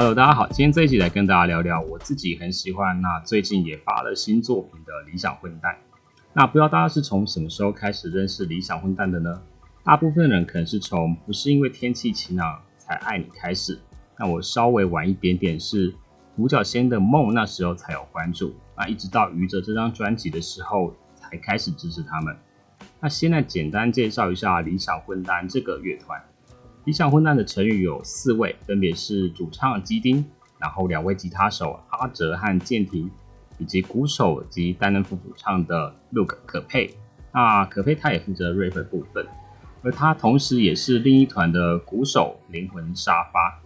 Hello，大家好，今天这一集来跟大家聊聊我自己很喜欢，那最近也发了新作品的理想混蛋。那不知道大家是从什么时候开始认识理想混蛋的呢？大部分人可能是从不是因为天气晴朗才爱你开始，那我稍微晚一点点是五角仙的梦那时候才有关注，那一直到余哲这张专辑的时候才开始支持他们。那现在简单介绍一下理想混蛋这个乐团。理想混蛋的成员有四位，分别是主唱基丁，然后两位吉他手阿哲和建廷，以及鼓手及担任副主唱的 Look 可佩。那可佩他也负责 rap 部分，而他同时也是另一团的鼓手灵魂沙发。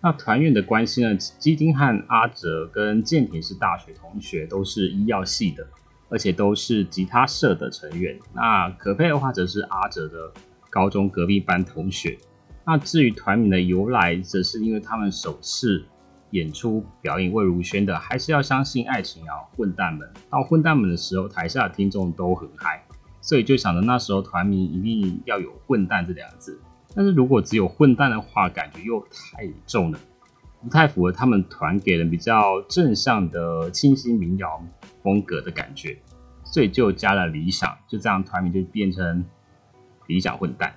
那团员的关系呢？基丁和阿哲跟建廷是大学同学，都是医药系的，而且都是吉他社的成员。那可佩的话则是阿哲的高中隔壁班同学。那至于团名的由来，则是因为他们首次演出表演魏如萱的《还是要相信爱情》啊，混蛋们到混蛋们的时候，台下的听众都很嗨，所以就想着那时候团名一定要有“混蛋”这两个字。但是如果只有混蛋的话，感觉又太重了，不太符合他们团给人比较正向的清新民谣风格的感觉，所以就加了理想，就这样团名就变成理想混蛋。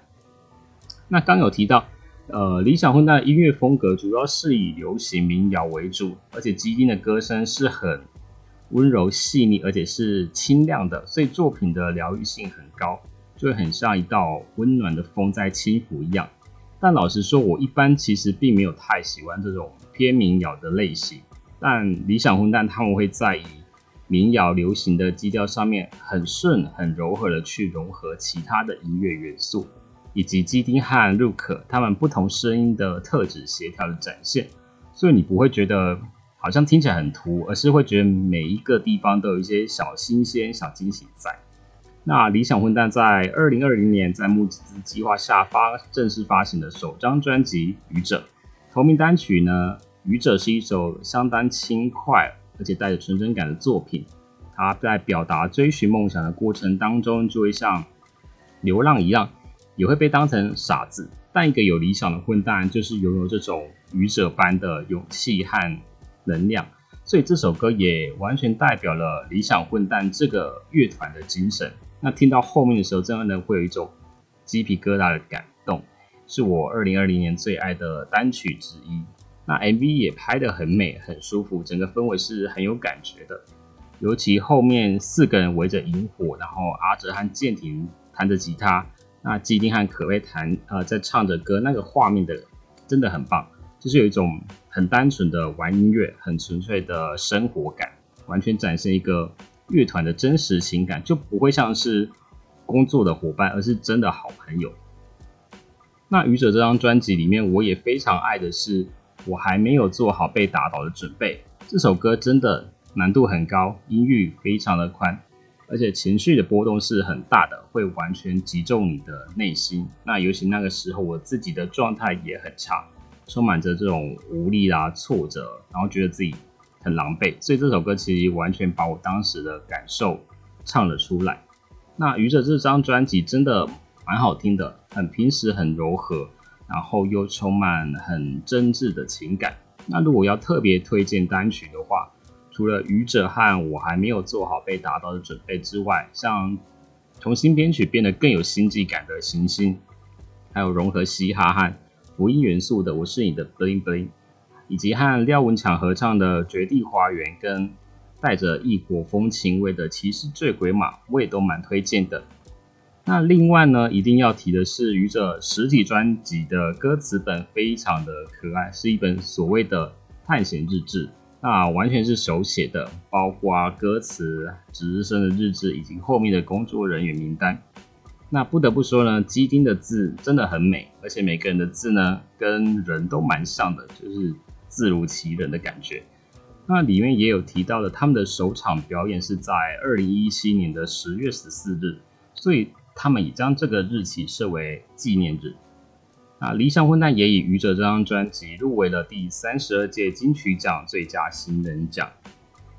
那刚有提到，呃，理想混蛋的音乐风格主要是以流行民谣为主，而且基丁的歌声是很温柔细腻，而且是清亮的，所以作品的疗愈性很高，就会很像一道温暖的风在轻抚一样。但老实说，我一般其实并没有太喜欢这种偏民谣的类型，但理想混蛋他们会在以民谣流行的基调上面，很顺、很柔和的去融合其他的音乐元素。以及基丁和陆可他们不同声音的特质协调的展现，所以你不会觉得好像听起来很突，而是会觉得每一个地方都有一些小新鲜、小惊喜在。那理想混蛋在二零二零年在木子计划下发正式发行的首张专辑《愚者》，同名单曲呢，《愚者》是一首相当轻快而且带着纯真感的作品。它在表达追寻梦想的过程当中，就会像流浪一样。也会被当成傻子，但一个有理想的混蛋就是拥有这种愚者般的勇气和能量，所以这首歌也完全代表了理想混蛋这个乐团的精神。那听到后面的时候，真的会有一种鸡皮疙瘩的感动，是我二零二零年最爱的单曲之一。那 MV 也拍得很美，很舒服，整个氛围是很有感觉的。尤其后面四个人围着萤火，然后阿哲和健庭弹着吉他。那基丁和可薇弹呃在唱着歌，那个画面的真的很棒，就是有一种很单纯的玩音乐，很纯粹的生活感，完全展现一个乐团的真实情感，就不会像是工作的伙伴，而是真的好朋友。那愚者这张专辑里面，我也非常爱的是我还没有做好被打倒的准备，这首歌真的难度很高，音域非常的宽。而且情绪的波动是很大的，会完全击中你的内心。那尤其那个时候，我自己的状态也很差，充满着这种无力啊、挫折，然后觉得自己很狼狈。所以这首歌其实完全把我当时的感受唱了出来。那愚者这张专辑真的蛮好听的，很平实、很柔和，然后又充满很真挚的情感。那如果要特别推荐单曲的话，除了愚者和我还没有做好被打倒的准备之外，像重新编曲变得更有星际感的行星，还有融合嘻哈和福音元素的我是你的 bling bling，以及和廖文强合唱的绝地花园，跟带着异国风情味的骑士醉鬼马，我也都蛮推荐的。那另外呢，一定要提的是愚者实体专辑的歌词本非常的可爱，是一本所谓的探险日志。那完全是手写的，包括歌词、值日生的日志以及后面的工作人员名单。那不得不说呢，基丁的字真的很美，而且每个人的字呢跟人都蛮像的，就是字如其人的感觉。那里面也有提到的，他们的首场表演是在二零一七年的十月十四日，所以他们也将这个日期设为纪念日。那理想混蛋也以《愚者》这张专辑入围了第三十二届金曲奖最佳新人奖。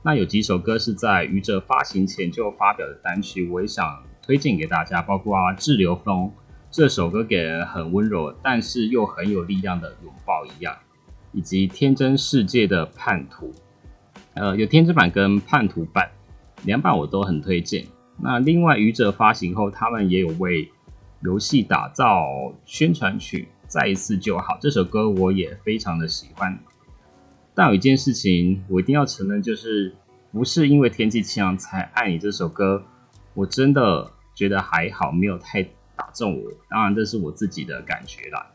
那有几首歌是在《愚者》发行前就发表的单曲，我也想推荐给大家，包括《滞留风》这首歌给人很温柔，但是又很有力量的拥抱一样，以及天真世界的叛徒。呃，有天真版跟叛徒版两版我都很推荐。那另外愚者发行后，他们也有为游戏打造宣传曲，再一次就好。这首歌我也非常的喜欢。但有一件事情我一定要承认，就是不是因为天气晴朗才爱你这首歌，我真的觉得还好，没有太打中我。当然这是我自己的感觉啦。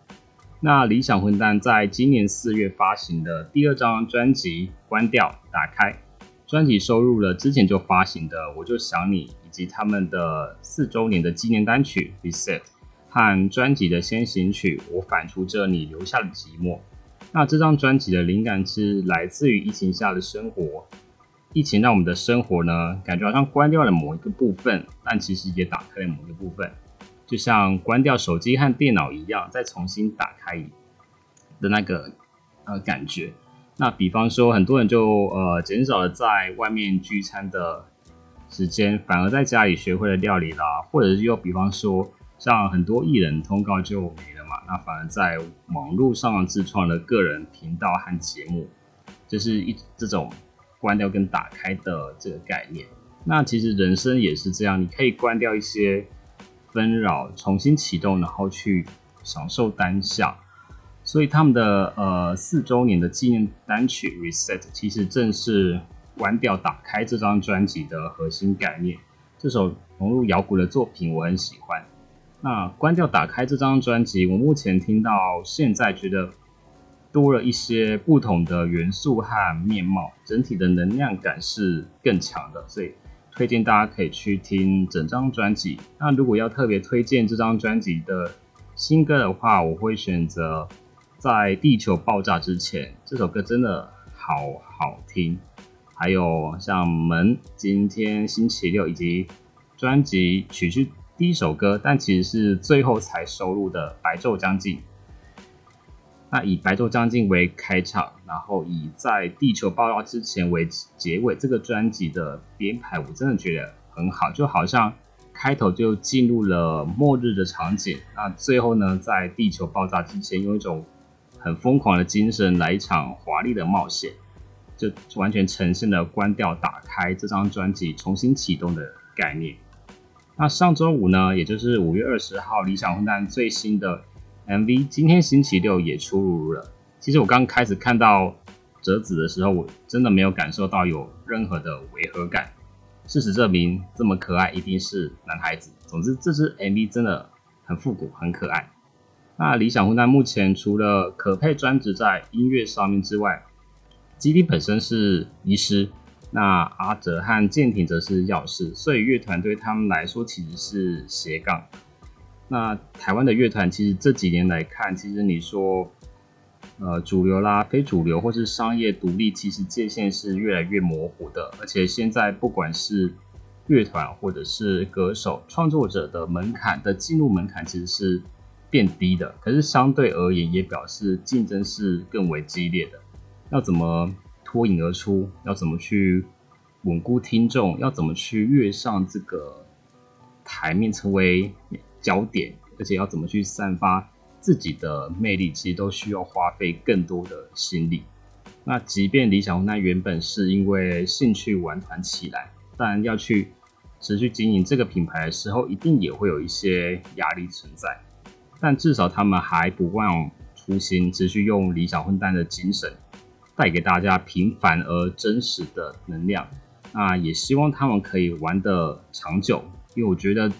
那理想混蛋在今年四月发行的第二张专辑《关掉打开》，专辑收录了之前就发行的《我就想你》，以及他们的四周年的纪念单曲《Reset》和专辑的先行曲《我反刍着你留下的寂寞》。那这张专辑的灵感是来自于疫情下的生活，疫情让我们的生活呢，感觉好像关掉了某一个部分，但其实也打开了某一个部分。就像关掉手机和电脑一样，再重新打开的那个呃感觉。那比方说，很多人就呃减少了在外面聚餐的时间，反而在家里学会了料理啦，或者是又比方说，像很多艺人通告就没了嘛，那反而在网络上自创了个人频道和节目，就是一这种关掉跟打开的这个概念。那其实人生也是这样，你可以关掉一些。纷扰，重新启动，然后去享受当下。所以他们的呃四周年的纪念单曲《Reset》其实正是关掉、打开这张专辑的核心概念。这首融入摇滚的作品我很喜欢。那关掉、打开这张专辑，我目前听到现在觉得多了一些不同的元素和面貌，整体的能量感是更强的。所以。推荐大家可以去听整张专辑。那如果要特别推荐这张专辑的新歌的话，我会选择《在地球爆炸之前》这首歌，真的好好听。还有像《门》、今天星期六以及专辑曲序第一首歌，但其实是最后才收录的《白昼将近》。那以《白昼将近》为开场，然后以在地球爆炸之前为结尾，这个专辑的编排我真的觉得很好，就好像开头就进入了末日的场景，那最后呢，在地球爆炸之前，用一种很疯狂的精神来一场华丽的冒险，就完全呈现了关掉、打开这张专辑重新启动的概念。那上周五呢，也就是五月二十号，理想混蛋最新的。MV 今天星期六也出炉了。其实我刚开始看到折纸的时候，我真的没有感受到有任何的违和感。事实证明，这么可爱一定是男孩子。总之，这支 MV 真的很复古，很可爱。那理想混蛋目前除了可配专职在音乐上面之外，基地本身是医师，那阿哲和舰艇则是药师，所以乐团对他们来说其实是斜杠。那台湾的乐团其实这几年来看，其实你说，呃，主流啦、非主流或是商业独立，其实界限是越来越模糊的。而且现在不管是乐团或者是歌手、创作者的门槛的进入门槛其实是变低的。可是相对而言，也表示竞争是更为激烈的。要怎么脱颖而出？要怎么去稳固听众？要怎么去跃上这个台面，成为？焦点，而且要怎么去散发自己的魅力，其实都需要花费更多的心力。那即便理想那原本是因为兴趣玩团起来，但要去持续经营这个品牌的时候，一定也会有一些压力存在。但至少他们还不忘初心，持续用理想混蛋的精神，带给大家平凡而真实的能量。那也希望他们可以玩得长久，因为我觉得。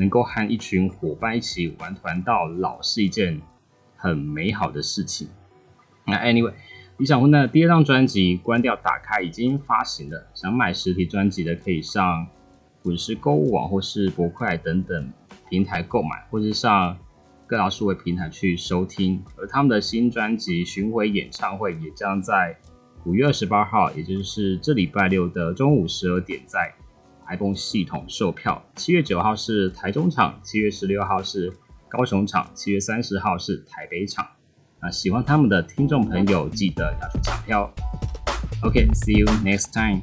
能够和一群伙伴一起玩团到老是一件很美好的事情。那 anyway，理想混蛋的第二张专辑《关掉打开》已经发行了，想买实体专辑的可以上滚石购物网或是博快等等平台购买，或是上各大数位平台去收听。而他们的新专辑巡回演唱会也将在五月二十八号，也就是这礼拜六的中午十二点在。iPhone 系统售票，七月九号是台中场，七月十六号是高雄场，七月三十号是台北场。那喜欢他们的听众朋友，记得要去抢票。OK，see you next time。